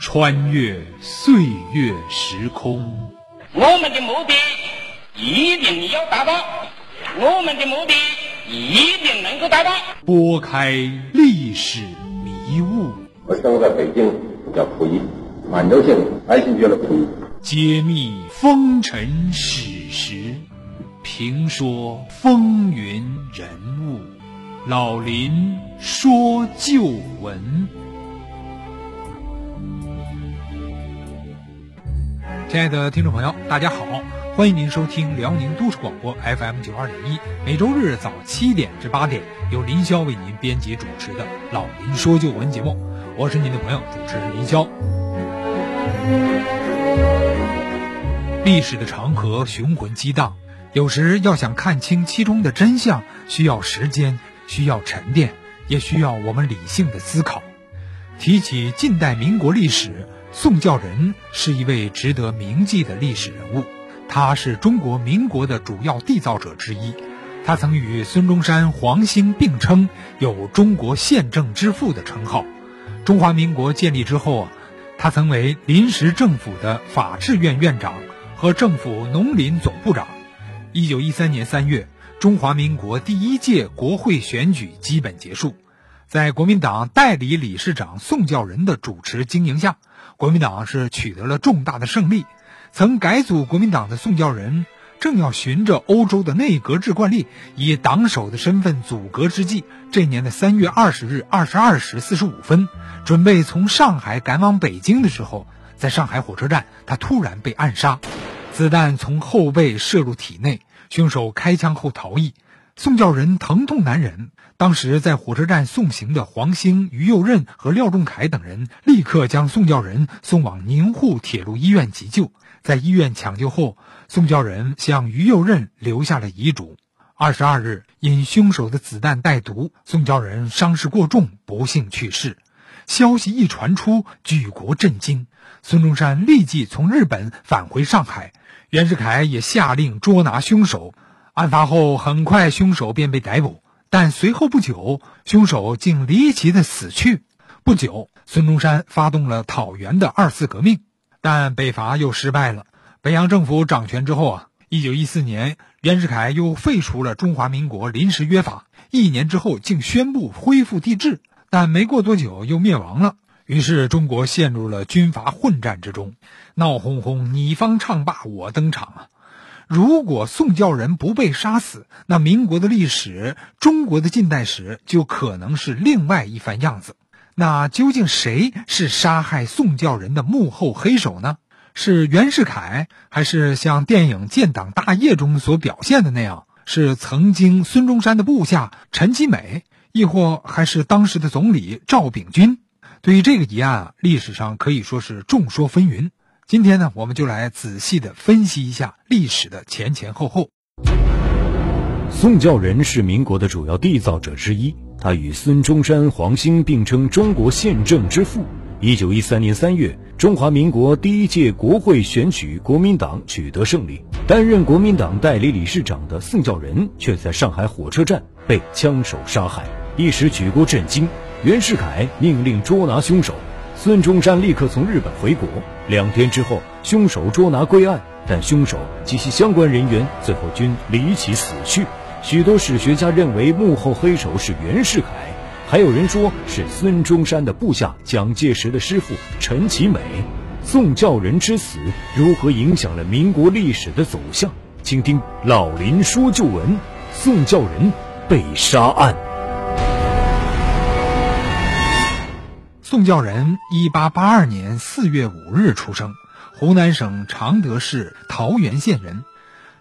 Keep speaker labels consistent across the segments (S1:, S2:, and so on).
S1: 穿越岁月时空。
S2: 我们的目的一定要达到，我们的目的一定能够达到。
S1: 拨开历史迷雾，
S3: 我生活在北京，叫溥仪，满洲姓，爱新觉罗溥仪。
S1: 揭秘风尘史实，评说风云人物。老林说旧闻。亲爱的听众朋友，大家好，欢迎您收听辽宁都市广播 FM 九二点一，每周日早七点至八点，由林霄为您编辑主持的《老林说旧闻》节目，我是您的朋友主持人林霄。历史的长河雄浑激荡，有时要想看清其中的真相，需要时间，需要沉淀，也需要我们理性的思考。提起近代民国历史，宋教仁是一位值得铭记的历史人物。他是中国民国的主要缔造者之一，他曾与孙中山、黄兴并称有“中国宪政之父”的称号。中华民国建立之后啊，他曾为临时政府的法制院院长。和政府农林总部长。一九一三年三月，中华民国第一届国会选举基本结束，在国民党代理理事长宋教仁的主持经营下，国民党是取得了重大的胜利。曾改组国民党的宋教仁，正要循着欧洲的内阁制惯例，以党首的身份组阁之际，这年的三月二十日二十二时四十五分，准备从上海赶往北京的时候，在上海火车站，他突然被暗杀。子弹从后背射入体内，凶手开枪后逃逸。宋教仁疼痛难忍，当时在火车站送行的黄兴、于右任和廖仲恺等人立刻将宋教仁送往宁沪铁路医院急救。在医院抢救后，宋教仁向于右任留下了遗嘱。二十二日，因凶手的子弹带毒，宋教仁伤势过重，不幸去世。消息一传出，举国震惊。孙中山立即从日本返回上海。袁世凯也下令捉拿凶手。案发后，很快凶手便被逮捕，但随后不久，凶手竟离奇的死去。不久，孙中山发动了讨袁的二次革命，但北伐又失败了。北洋政府掌权之后啊，一九一四年，袁世凯又废除了中华民国临时约法，一年之后竟宣布恢复帝制，但没过多久又灭亡了。于是，中国陷入了军阀混战之中，闹哄哄，你方唱罢我登场啊！如果宋教仁不被杀死，那民国的历史，中国的近代史就可能是另外一番样子。那究竟谁是杀害宋教仁的幕后黑手呢？是袁世凯，还是像电影《建党大业》中所表现的那样，是曾经孙中山的部下陈其美，亦或还是当时的总理赵秉钧？对于这个疑案啊，历史上可以说是众说纷纭。今天呢，我们就来仔细的分析一下历史的前前后后。
S4: 宋教仁是民国的主要缔造者之一，他与孙中山、黄兴并称中国宪政之父。一九一三年三月，中华民国第一届国会选举，国民党取得胜利。担任国民党代理理事长的宋教仁却在上海火车站被枪手杀害，一时举国震惊。袁世凯命令捉拿凶手，孙中山立刻从日本回国。两天之后，凶手捉拿归案，但凶手及其相关人员最后均离奇死去。许多史学家认为幕后黑手是袁世凯，还有人说是孙中山的部下蒋介石的师傅陈其美。宋教仁之死如何影响了民国历史的走向？请听老林说旧闻：宋教仁被杀案。
S1: 宋教仁，一八八二年四月五日出生，湖南省常德市桃源县人。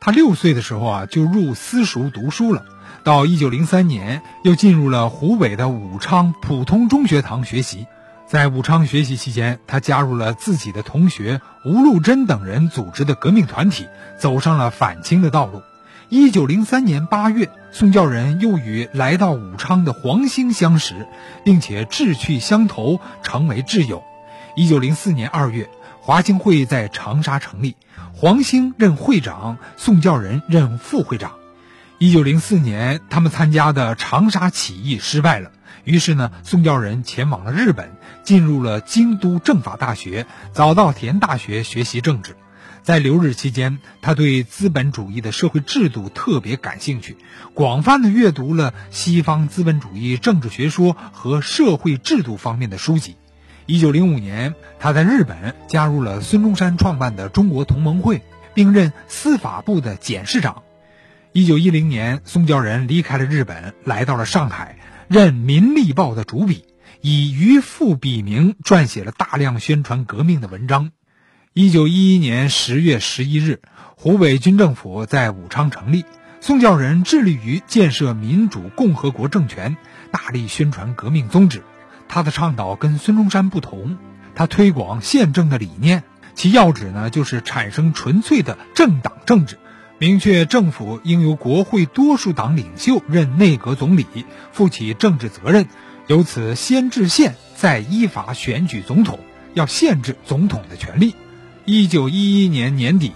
S1: 他六岁的时候啊，就入私塾读书了。到一九零三年，又进入了湖北的武昌普通中学堂学习。在武昌学习期间，他加入了自己的同学吴禄贞等人组织的革命团体，走上了反清的道路。一九零三年八月，宋教仁又与来到武昌的黄兴相识，并且志趣相投，成为挚友。一九零四年二月，华兴会在长沙成立，黄兴任会长，宋教仁任副会长。一九零四年，他们参加的长沙起义失败了，于是呢，宋教仁前往了日本，进入了京都政法大学、早稻田大学学习政治。在留日期间，他对资本主义的社会制度特别感兴趣，广泛的阅读了西方资本主义政治学说和社会制度方面的书籍。一九零五年，他在日本加入了孙中山创办的中国同盟会，并任司法部的检事长。一九一零年，宋教仁离开了日本，来到了上海，任《民力报》的主笔，以渔父笔名撰写了大量宣传革命的文章。一九一一年十月十一日，湖北军政府在武昌成立，宋教仁致力于建设民主共和国政权，大力宣传革命宗旨。他的倡导跟孙中山不同，他推广宪政的理念，其要旨呢就是产生纯粹的政党政治，明确政府应由国会多数党领袖任内阁总理，负起政治责任，由此先制宪，再依法选举总统，要限制总统的权利。一九一一年年底，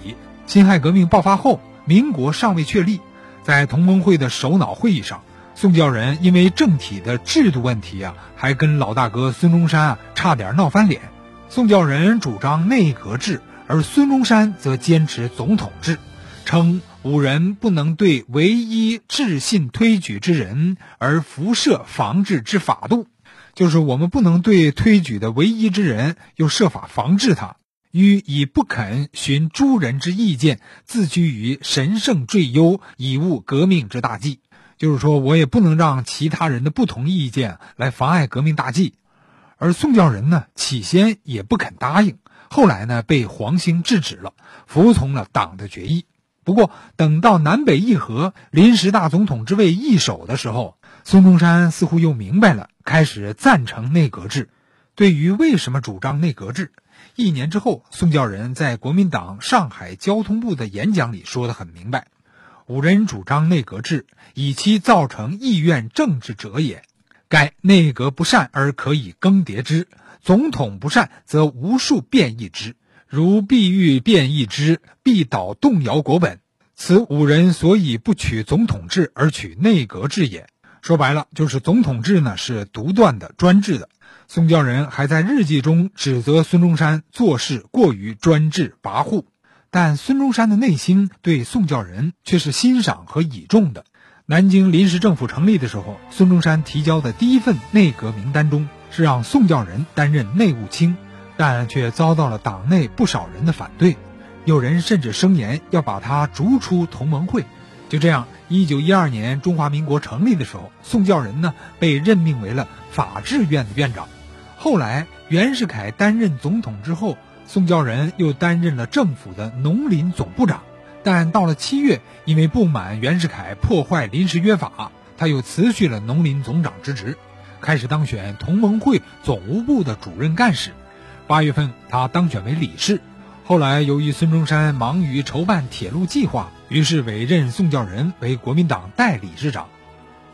S1: 辛亥革命爆发后，民国尚未确立，在同盟会的首脑会议上。宋教仁因为政体的制度问题啊，还跟老大哥孙中山啊差点闹翻脸。宋教仁主张内阁制，而孙中山则坚持总统制，称五人不能对唯一致信推举之人而辐射防治之法度，就是我们不能对推举的唯一之人又设法防治他，于以不肯寻诸人之意见，自居于神圣最优，以误革命之大计。就是说，我也不能让其他人的不同意见来妨碍革命大计，而宋教仁呢，起先也不肯答应，后来呢，被黄兴制止了，服从了党的决议。不过，等到南北议和、临时大总统之位易手的时候，孙中山似乎又明白了，开始赞成内阁制。对于为什么主张内阁制，一年之后，宋教仁在国民党上海交通部的演讲里说得很明白。五人主张内阁制，以其造成意愿政治者也。盖内阁不善而可以更迭之，总统不善则无数变异之。如必欲变异之，必导动摇国本。此五人所以不取总统制而取内阁制也。说白了，就是总统制呢是独断的、专制的。宋教仁还在日记中指责孙中山做事过于专制跋扈。但孙中山的内心对宋教仁却是欣赏和倚重的。南京临时政府成立的时候，孙中山提交的第一份内阁名单中是让宋教仁担任内务卿，但却遭到了党内不少人的反对，有人甚至声言要把他逐出同盟会。就这样，一九一二年中华民国成立的时候，宋教仁呢被任命为了法制院的院长。后来袁世凯担任总统之后。宋教仁又担任了政府的农林总部长，但到了七月，因为不满袁世凯破坏临时约法，他又辞去了农林总长之职，开始当选同盟会总务部的主任干事。八月份，他当选为理事。后来，由于孙中山忙于筹办铁路计划，于是委任宋教仁为国民党代理事长。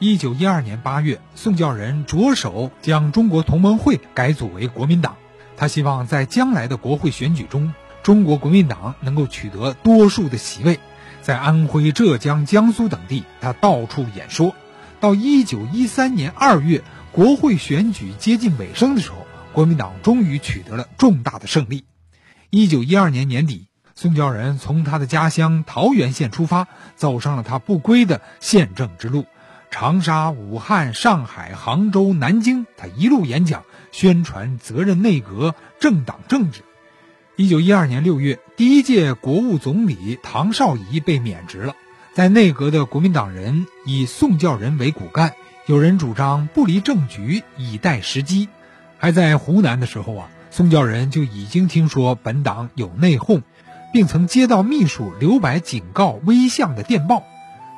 S1: 一九一二年八月，宋教仁着手将中国同盟会改组为国民党。他希望在将来的国会选举中，中国国民党能够取得多数的席位。在安徽、浙江、江苏等地，他到处演说。到一九一三年二月，国会选举接近尾声的时候，国民党终于取得了重大的胜利。一九一二年年底，宋教仁从他的家乡桃源县出发，走上了他不归的宪政之路。长沙、武汉、上海、杭州、南京，他一路演讲。宣传责任内阁政党政治。一九一二年六月，第一届国务总理唐绍仪被免职了。在内阁的国民党人以宋教仁为骨干，有人主张不离政局，以待时机。还在湖南的时候啊，宋教仁就已经听说本党有内讧，并曾接到秘书刘白警告危相的电报，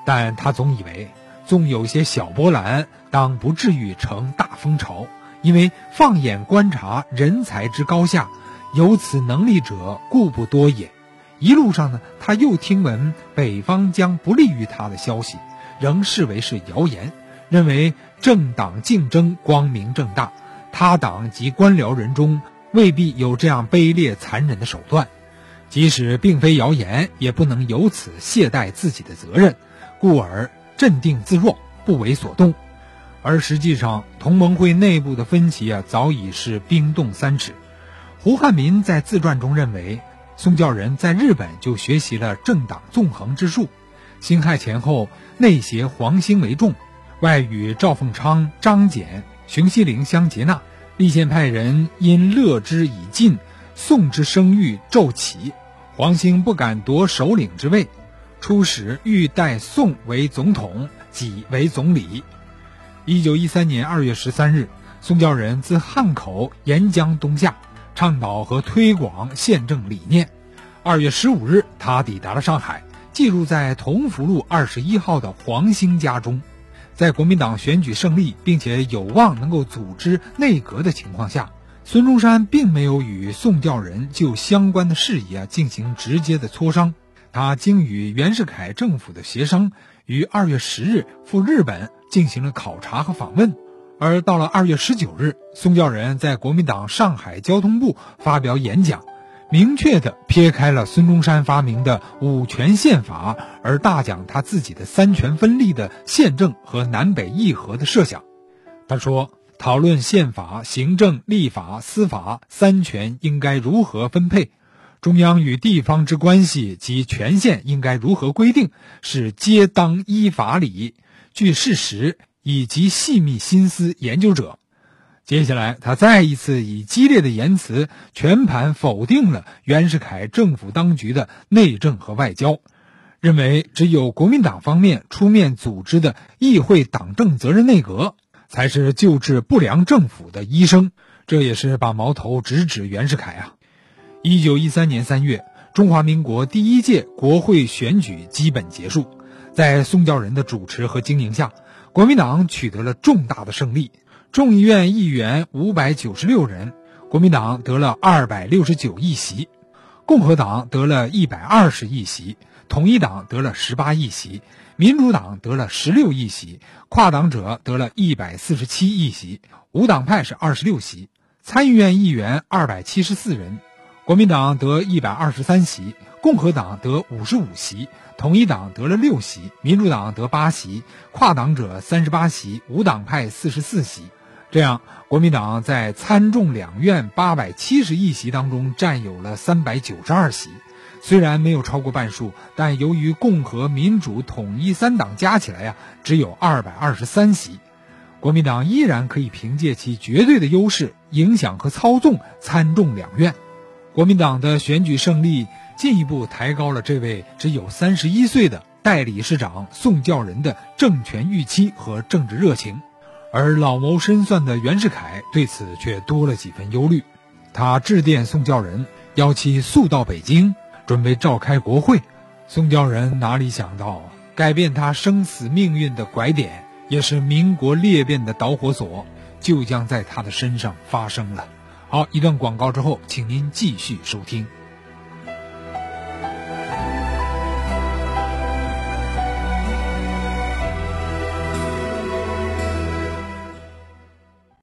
S1: 但他总以为，纵有些小波澜，当不至于成大风潮。因为放眼观察人才之高下，有此能力者故不多也。一路上呢，他又听闻北方将不利于他的消息，仍视为是谣言，认为政党竞争光明正大，他党及官僚人中未必有这样卑劣残忍的手段。即使并非谣言，也不能由此懈怠自己的责任，故而镇定自若，不为所动。而实际上，同盟会内部的分歧啊，早已是冰冻三尺。胡汉民在自传中认为，宋教仁在日本就学习了政党纵横之术。辛亥前后，内协黄兴为重，外与赵凤昌、张謇、熊希龄相结纳。立宪派人因乐之已尽，宋之声誉骤起。黄兴不敢夺首领之位，初始欲代宋为总统，己为总理。一九一三年二月十三日，宋教仁自汉口沿江东下，倡导和推广宪政理念。二月十五日，他抵达了上海，寄住在同福路二十一号的黄兴家中。在国民党选举胜利，并且有望能够组织内阁的情况下，孙中山并没有与宋教仁就相关的事宜啊进行直接的磋商。他经与袁世凯政府的协商，于二月十日赴日本。进行了考察和访问，而到了二月十九日，宋教仁在国民党上海交通部发表演讲，明确的撇开了孙中山发明的五权宪法，而大讲他自己的三权分立的宪政和南北议和的设想。他说：“讨论宪法、行政、立法、司法三权应该如何分配，中央与地方之关系及权限应该如何规定，是皆当依法理。”据事实以及细密心思研究者，接下来他再一次以激烈的言辞全盘否定了袁世凯政府当局的内政和外交，认为只有国民党方面出面组织的议会党政责任内阁才是救治不良政府的医生，这也是把矛头直指袁世凯啊！一九一三年三月，中华民国第一届国会选举基本结束。在宋教仁的主持和经营下，国民党取得了重大的胜利。众议院议员五百九十六人，国民党得了二百六十九议席，共和党得了一百二十议席，统一党得了十八议席，民主党得了十六议席，跨党者得了一百四十七议席，无党派是二十六席。参议院议员二百七十四人，国民党得一百二十三席，共和党得五十五席。统一党得了六席，民主党得八席，跨党者三十八席，无党派四十四席。这样，国民党在参众两院八百七十议席当中占有了三百九十二席。虽然没有超过半数，但由于共和、民主、统一三党加起来呀，只有二百二十三席，国民党依然可以凭借其绝对的优势，影响和操纵参众两院。国民党的选举胜利。进一步抬高了这位只有三十一岁的代理事长宋教仁的政权预期和政治热情，而老谋深算的袁世凯对此却多了几分忧虑。他致电宋教仁，邀其速到北京，准备召开国会。宋教仁哪里想到，改变他生死命运的拐点，也是民国裂变的导火索，就将在他的身上发生了。好，一段广告之后，请您继续收听。